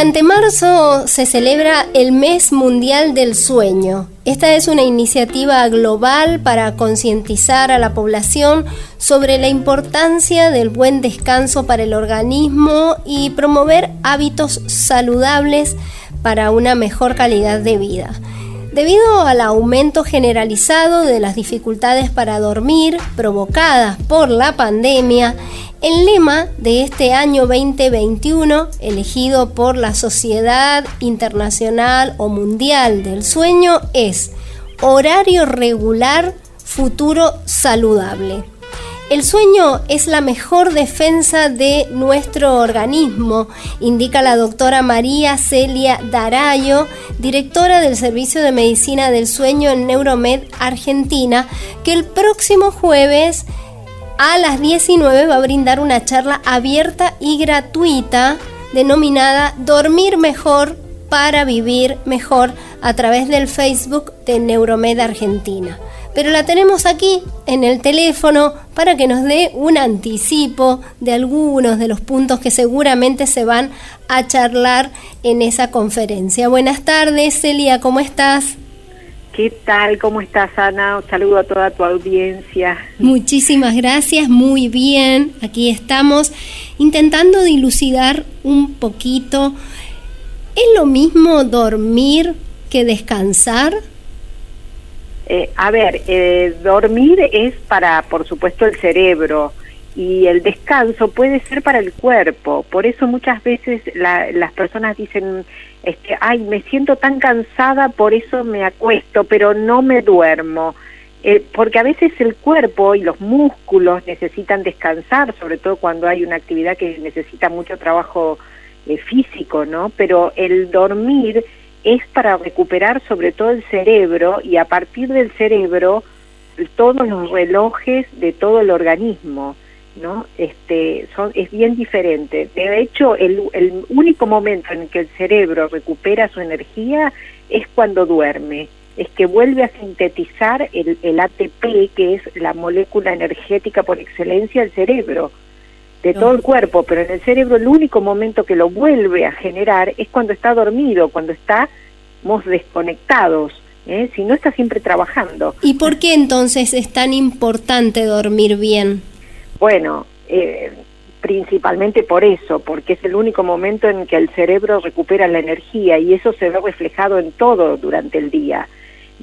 Durante marzo se celebra el Mes Mundial del Sueño. Esta es una iniciativa global para concientizar a la población sobre la importancia del buen descanso para el organismo y promover hábitos saludables para una mejor calidad de vida. Debido al aumento generalizado de las dificultades para dormir provocadas por la pandemia, el lema de este año 2021, elegido por la Sociedad Internacional o Mundial del Sueño, es Horario regular, futuro saludable. El sueño es la mejor defensa de nuestro organismo, indica la doctora María Celia Darayo, directora del Servicio de Medicina del Sueño en Neuromed Argentina, que el próximo jueves a las 19 va a brindar una charla abierta y gratuita denominada Dormir mejor para vivir mejor a través del Facebook de Neuromed Argentina pero la tenemos aquí en el teléfono para que nos dé un anticipo de algunos de los puntos que seguramente se van a charlar en esa conferencia. Buenas tardes, Celia, ¿cómo estás? ¿Qué tal? ¿Cómo estás, Ana? Un saludo a toda tu audiencia. Muchísimas gracias, muy bien. Aquí estamos intentando dilucidar un poquito. ¿Es lo mismo dormir que descansar? Eh, a ver, eh, dormir es para, por supuesto, el cerebro y el descanso puede ser para el cuerpo. Por eso muchas veces las personas dicen, este, ay, me siento tan cansada, por eso me acuesto, pero no me duermo. Eh, porque a veces el cuerpo y los músculos necesitan descansar, sobre todo cuando hay una actividad que necesita mucho trabajo físico, ¿no? Pero el dormir es para recuperar sobre todo el cerebro y a partir del cerebro todos los relojes de todo el organismo, ¿no? Este, son, es bien diferente. De hecho, el, el único momento en que el cerebro recupera su energía es cuando duerme, es que vuelve a sintetizar el, el ATP, que es la molécula energética por excelencia del cerebro de todo el cuerpo, pero en el cerebro el único momento que lo vuelve a generar es cuando está dormido, cuando estamos desconectados, ¿eh? si no está siempre trabajando. ¿Y por qué entonces es tan importante dormir bien? Bueno, eh, principalmente por eso, porque es el único momento en que el cerebro recupera la energía y eso se ve reflejado en todo durante el día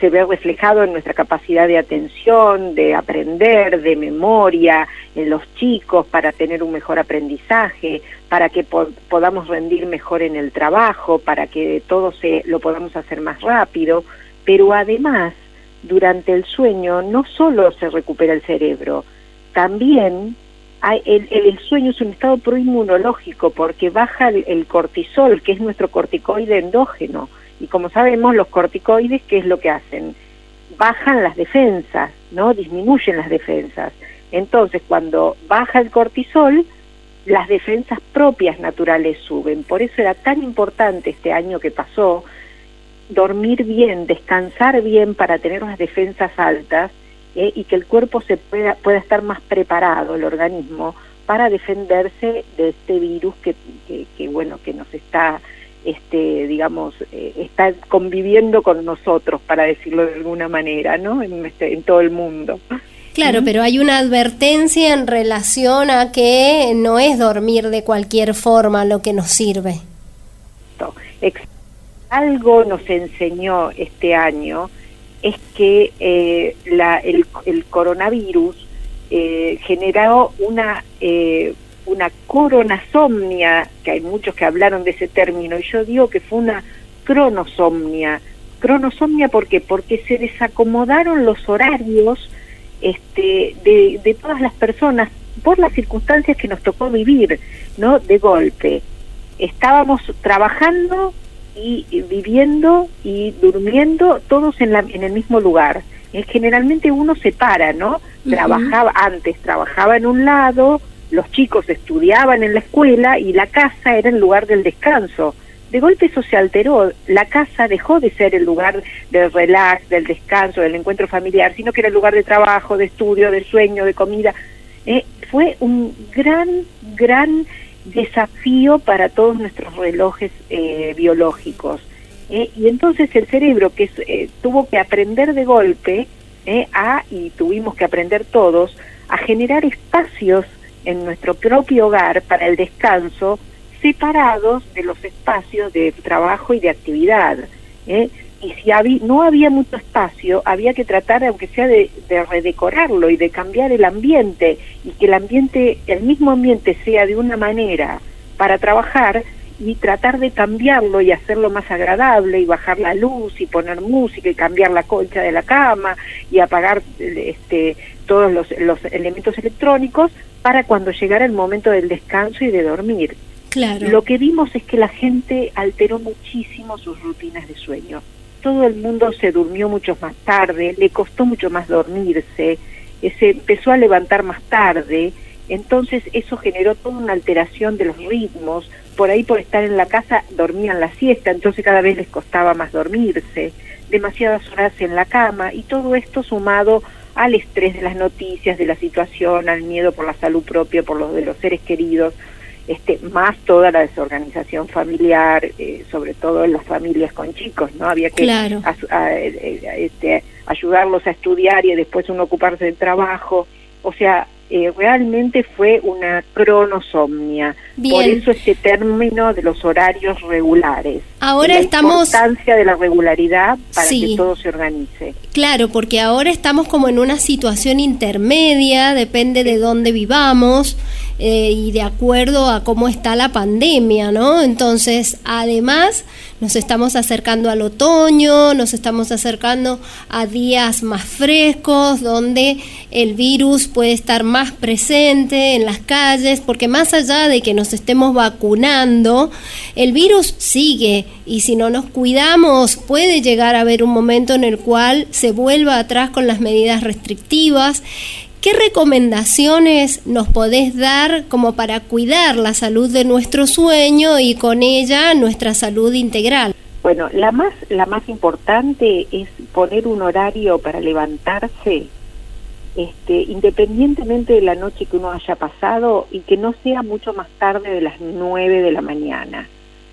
se ve reflejado en nuestra capacidad de atención, de aprender, de memoria, en los chicos para tener un mejor aprendizaje, para que podamos rendir mejor en el trabajo, para que todo se lo podamos hacer más rápido, pero además durante el sueño no solo se recupera el cerebro, también hay, el, sueño es un estado proinmunológico porque baja el cortisol, que es nuestro corticoide endógeno, y como sabemos, los corticoides, ¿qué es lo que hacen? Bajan las defensas, ¿no? Disminuyen las defensas. Entonces, cuando baja el cortisol, las defensas propias naturales suben. Por eso era tan importante este año que pasó dormir bien, descansar bien para tener unas defensas altas ¿eh? y que el cuerpo se pueda, pueda estar más preparado, el organismo, para defenderse de este virus que, que bueno, que nos está este, digamos, eh, está conviviendo con nosotros, para decirlo de alguna manera, ¿no? En, este, en todo el mundo. Claro, pero hay una advertencia en relación a que no es dormir de cualquier forma lo que nos sirve. Algo nos enseñó este año es que eh, la, el, el, coronavirus eh, generó una eh, una coronasomnia, que hay muchos que hablaron de ese término, y yo digo que fue una cronosomnia. Cronosomnia, ¿por qué? Porque se desacomodaron los horarios este, de, de todas las personas por las circunstancias que nos tocó vivir, ¿no? De golpe. Estábamos trabajando y viviendo y durmiendo todos en, la, en el mismo lugar. Eh, generalmente uno se para, ¿no? Trabajaba antes, trabajaba en un lado, los chicos estudiaban en la escuela y la casa era el lugar del descanso. De golpe eso se alteró, la casa dejó de ser el lugar del relax, del descanso, del encuentro familiar, sino que era el lugar de trabajo, de estudio, de sueño, de comida. Eh, fue un gran, gran desafío para todos nuestros relojes eh, biológicos. ¿eh? y entonces el cerebro que eh, tuvo que aprender de golpe a, y tuvimos que aprender todos, a generar espacios en nuestro propio hogar para el descanso separados de los espacios de trabajo y de actividad. ¿eh? Y si había, no había mucho espacio, había que tratar, aunque sea de, de, redecorarlo y de cambiar el ambiente, y que el ambiente, el mismo ambiente sea de una manera para trabajar y tratar de cambiarlo y hacerlo más agradable y bajar la luz y poner música y cambiar la colcha de la cama y apagar este, todos los, los elementos electrónicos para cuando llegara el momento del descanso y de dormir. Claro. Lo que vimos es que la gente alteró muchísimo sus rutinas de sueño. Todo el mundo se durmió mucho más tarde, le costó mucho más dormirse, eh, se empezó a levantar más tarde, entonces eso generó toda una alteración de los ritmos, por ahí por estar en la casa dormían la siesta, entonces cada vez les costaba más dormirse, demasiadas horas en la cama y todo esto sumado al estrés de las noticias, de la situación, al miedo por la salud propia, por los de los seres queridos, este, más toda la desorganización familiar, eh, sobre todo en las familias con chicos, ¿no? Había que claro. Eh, este, ayudarlos a estudiar y después uno ocuparse del trabajo. O sea, eh, realmente fue una cronosomnia. Por eso este término de los horarios regulares. Ahora la estamos. importancia de la regularidad para que todo se organice. Claro, porque ahora estamos como en una situación intermedia, depende de dónde vivamos. Eh, y de acuerdo a cómo está la pandemia, ¿no? Entonces, además, nos estamos acercando al otoño, nos estamos acercando a días más frescos, donde el virus puede estar más presente en las calles, porque más allá de que nos estemos vacunando, el virus sigue y si no nos cuidamos puede llegar a haber un momento en el cual se vuelva atrás con las medidas restrictivas ¿Qué recomendaciones nos podés dar como para cuidar la salud de nuestro sueño y con ella nuestra salud integral? Bueno, la más, la más importante es poner un horario para levantarse, este, independientemente de la noche que uno haya pasado y que no sea mucho más tarde de las 9 de la mañana.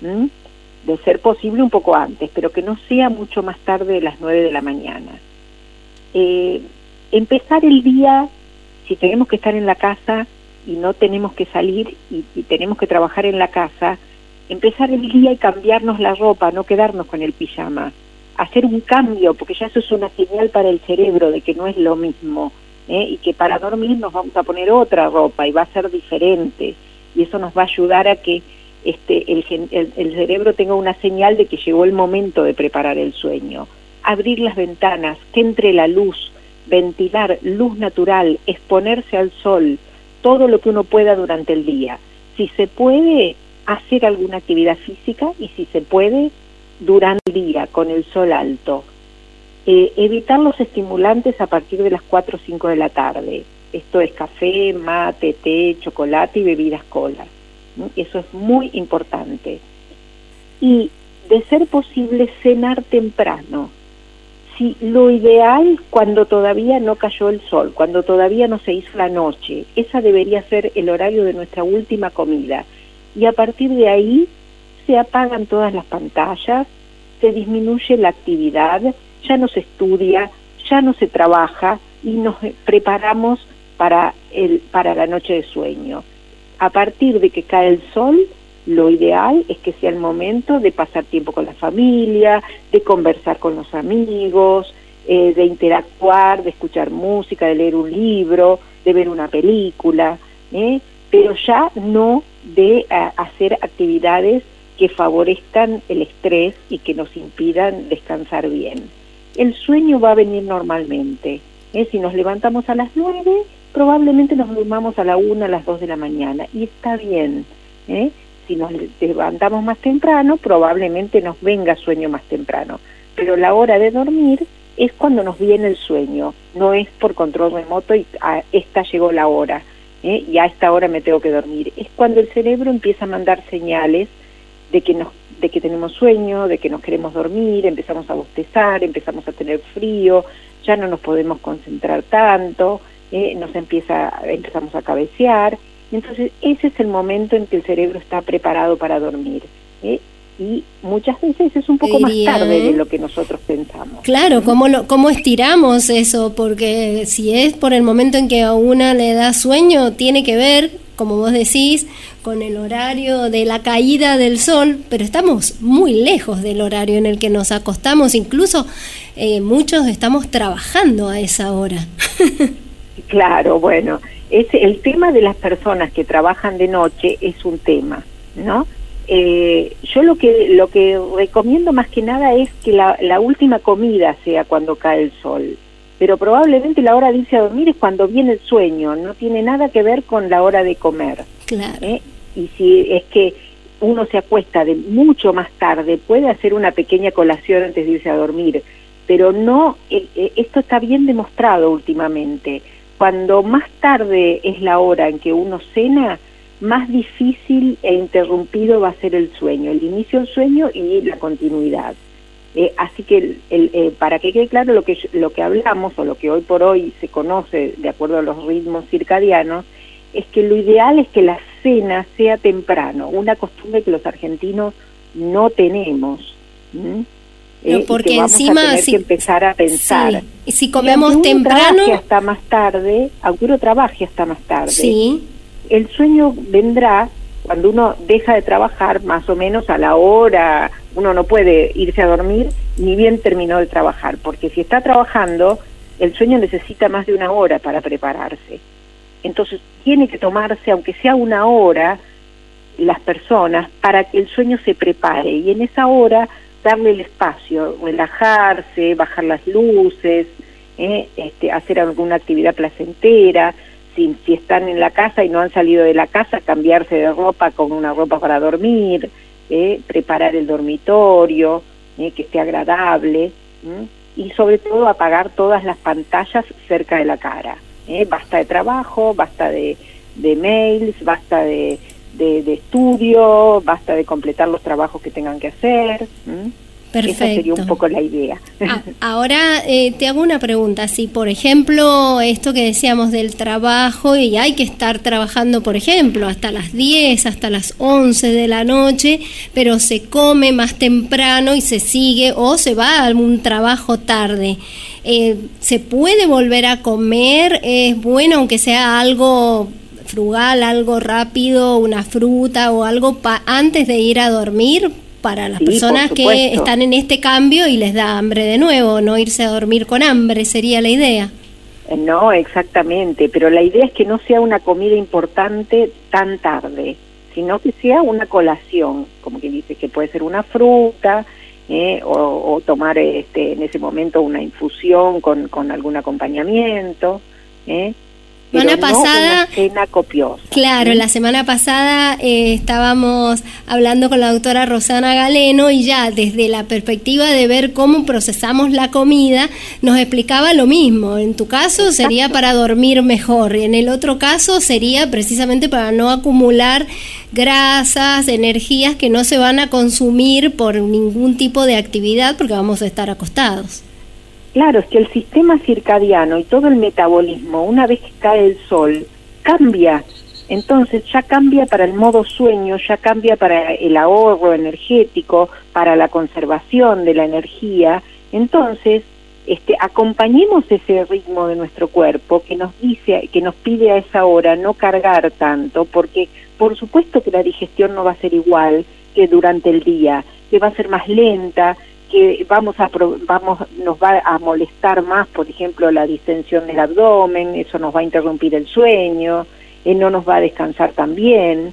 De ser posible un poco antes, pero que no sea mucho más tarde de las 9 de la mañana. Eh, empezar el día, si tenemos que estar en la casa y no tenemos que salir y, tenemos que trabajar en la casa, empezar el día y cambiarnos la ropa, no quedarnos con el pijama, hacer un cambio, porque ya eso es una señal para el cerebro de que no es lo mismo, ¿eh? y que para dormir nos vamos a poner otra ropa y va a ser diferente, y eso nos va a ayudar a que este, el, el cerebro tenga una señal de que llegó el momento de preparar el sueño. Abrir las ventanas, que entre la luz, ventilar luz natural, exponerse al sol, todo lo que uno pueda durante el día. Si se puede, hacer alguna actividad física y si se puede, durante el día, con el sol alto. Eh, evitar los estimulantes a partir de las 4 o 5 de la tarde. Esto es café, mate, té, chocolate y bebidas cola. Eso es muy importante. Y de ser posible, cenar temprano si lo ideal cuando todavía no cayó el sol, cuando todavía no se hizo la noche, esa debería ser el horario de nuestra última comida. Y a partir de ahí se apagan todas las pantallas, se disminuye la actividad, ya no se estudia, ya no se trabaja y nos preparamos para, el, para la noche de sueño. A partir de que cae el sol, lo ideal es que sea el momento de pasar tiempo con la familia, de conversar con los amigos, eh, de interactuar, de escuchar música, de leer un libro, de ver una película, ¿eh? pero ya no de hacer actividades que favorezcan el estrés y que nos impidan descansar bien. El sueño va a venir normalmente. ¿eh? Si nos levantamos a las nueve, probablemente nos durmamos a la una, a las dos de la mañana, y está bien. ¿eh? Si nos levantamos más temprano, probablemente nos venga sueño más temprano. Pero la hora de dormir es cuando nos viene el sueño, no es por control remoto y a esta llegó la hora ¿eh? y a esta hora me tengo que dormir. Es cuando el cerebro empieza a mandar señales de que nos de que tenemos sueño, de que nos queremos dormir, empezamos a bostezar, empezamos a tener frío, ya no nos podemos concentrar tanto, ¿eh? nos empieza empezamos a cabecear Entonces, ese es el momento en que el cerebro está preparado para dormir. ¿eh? y muchas veces es un poco más tarde de lo que nosotros pensamos. Claro, ¿cómo, lo, ¿cómo estiramos eso? Porque si es por el momento en que a una le da sueño, tiene que ver, como vos decís, con el horario de la caída del sol, pero estamos muy lejos del horario en el que nos acostamos, incluso eh, muchos estamos trabajando a esa hora. claro, bueno, es el tema de las personas que trabajan de noche es un tema, ¿no? Eh, yo lo que lo que recomiendo más que nada es que la, la, última comida sea cuando cae el sol, pero probablemente la hora de irse a dormir es cuando viene el sueño, no tiene nada que ver con la hora de comer. Claro. ¿eh? Y si es que uno se acuesta de mucho más tarde, puede hacer una pequeña colación antes de irse a dormir, pero no, eh, esto está bien demostrado últimamente. Cuando más tarde es la hora en que uno cena, más difícil e interrumpido va a ser el sueño, el inicio del sueño y la continuidad. Eh, así que el, eh, para que quede claro lo que, lo que hablamos o lo que hoy por hoy se conoce de acuerdo a los ritmos circadianos, es que lo ideal es que la cena sea temprano, una costumbre que los argentinos no tenemos. Eh, porque encima si, que empezar a pensar. y si comemos temprano hasta más tarde, aunque uno trabaje hasta más tarde. Sí el sueño vendrá cuando uno deja de trabajar más o menos a la hora, uno no puede irse a dormir ni bien terminó de trabajar, porque si está trabajando, el sueño necesita más de una hora para prepararse. Entonces tiene que tomarse, aunque sea una hora, las personas para que el sueño se prepare y en esa hora darle el espacio, relajarse, bajar las luces, eh, este, hacer alguna actividad placentera, si, están en la casa y no han salido de la casa, cambiarse de ropa con una ropa para dormir, eh, preparar el dormitorio, eh, que esté agradable, y sobre todo apagar todas las pantallas cerca de la cara. Eh. Basta de trabajo, basta de, de mails, basta de, de, estudio, basta de completar los trabajos que tengan que hacer. Perfecto. Esa sería un poco la idea. Ah, ahora eh, te hago una pregunta. Si, por ejemplo, esto que decíamos del trabajo y hay que estar trabajando, por ejemplo, hasta las 10, hasta las 11 de la noche, pero se come más temprano y se sigue o se va a algún trabajo tarde. Eh, ¿Se puede volver a comer? ¿Es bueno aunque sea algo frugal, algo rápido, una fruta o algo antes de ir a dormir? para las personas que están en este cambio y les da hambre de nuevo, no irse a dormir con hambre, sería la idea. Eh, no, exactamente, pero la idea es que no sea una comida importante tan tarde, sino que sea una colación, como que dice que puede ser una fruta eh, o, tomar este, en ese momento una infusión con, con algún acompañamiento. Eh, semana pasada, cena copiosa. Claro, la semana pasada eh, estábamos hablando con la doctora Rosana Galeno y ya desde la perspectiva de ver cómo procesamos la comida, nos explicaba lo mismo. En tu caso sería para dormir mejor y en el otro caso sería precisamente para no acumular grasas, energías que no se van a consumir por ningún tipo de actividad porque vamos a estar acostados. Claro, es que el sistema circadiano y todo el metabolismo, una vez que cae el sol, cambia. Entonces ya cambia para el modo sueño, ya cambia para el ahorro energético, para la conservación de la energía. Entonces, este, acompañemos ese ritmo de nuestro cuerpo que nos dice, que nos pide a esa hora no cargar tanto, porque por supuesto que la digestión no va a ser igual que durante el día, que va a ser más lenta, que vamos a vamos nos va a molestar más, por ejemplo, la distensión del abdomen, eso nos va a interrumpir el sueño, eh, no nos va a descansar tan bien,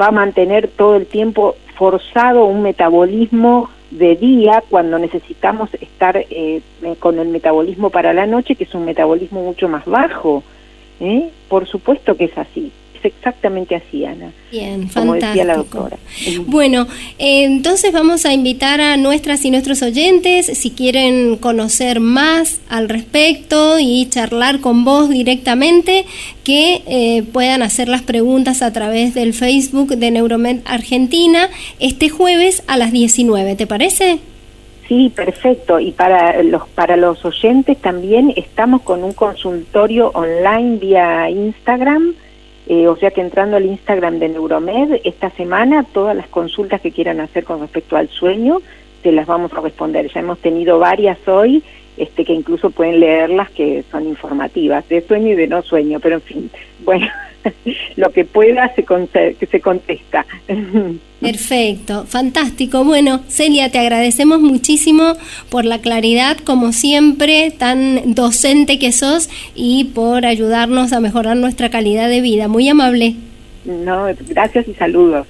va a mantener todo el tiempo forzado un metabolismo de día cuando necesitamos estar eh, con el metabolismo para la noche, que es un metabolismo mucho más bajo. ¿eh? Por supuesto que es así exactamente así, Ana. Bien, fantástico. Bueno, entonces vamos a invitar a nuestras y nuestros oyentes, si quieren conocer más al respecto y charlar con vos directamente, que eh, puedan hacer las preguntas a través del Facebook de Neuromed Argentina este jueves a las 19, ¿te parece? Sí, perfecto. Y para los para los oyentes también estamos con un consultorio online vía Instagram Eh, o sea que entrando al Instagram de Neuromed, esta semana todas las consultas que quieran hacer con respecto al sueño, se las vamos a responder. Ya hemos tenido varias hoy, este, que incluso pueden leerlas, que son informativas, de sueño y de no sueño, pero en fin, bueno, lo que pueda se, se contesta. Perfecto, fantástico. Bueno, Celia, te agradecemos muchísimo por la claridad, como siempre, tan docente que sos y por ayudarnos a mejorar nuestra calidad de vida. Muy amable. No, gracias y saludos.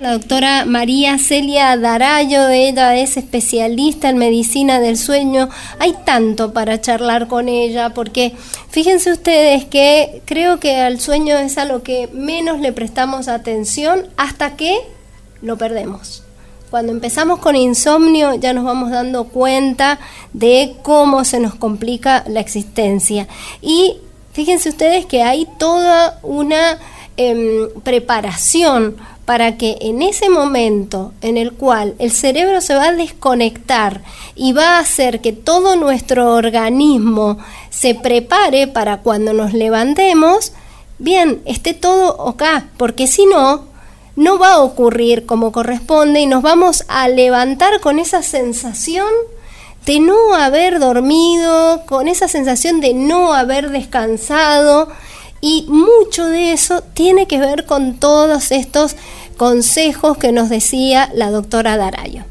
La doctora María Celia Darayo, ella es especialista en medicina del sueño. Hay tanto para charlar con ella porque fíjense ustedes que creo que al sueño es a lo que menos le prestamos atención hasta que lo perdemos. Cuando empezamos con insomnio ya nos vamos dando cuenta de cómo se nos complica la existencia. Y fíjense ustedes que hay toda una em, preparación para que en ese momento en el cual el cerebro se va a desconectar y va a hacer que todo nuestro organismo se prepare para cuando nos levantemos, bien, esté todo acá, porque si no, no va a ocurrir como corresponde y nos vamos a levantar con esa sensación de no haber dormido, con esa sensación de no haber descansado y mucho de eso tiene que ver con todos estos consejos que nos decía la doctora Darayo.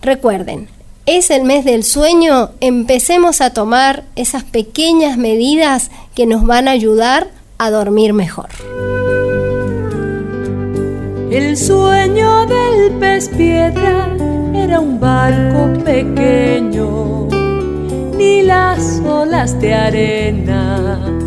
Recuerden, es el mes del sueño, empecemos a tomar esas pequeñas medidas que nos van a ayudar a dormir mejor. El sueño del pez piedra era un barco pequeño, ni las olas de arena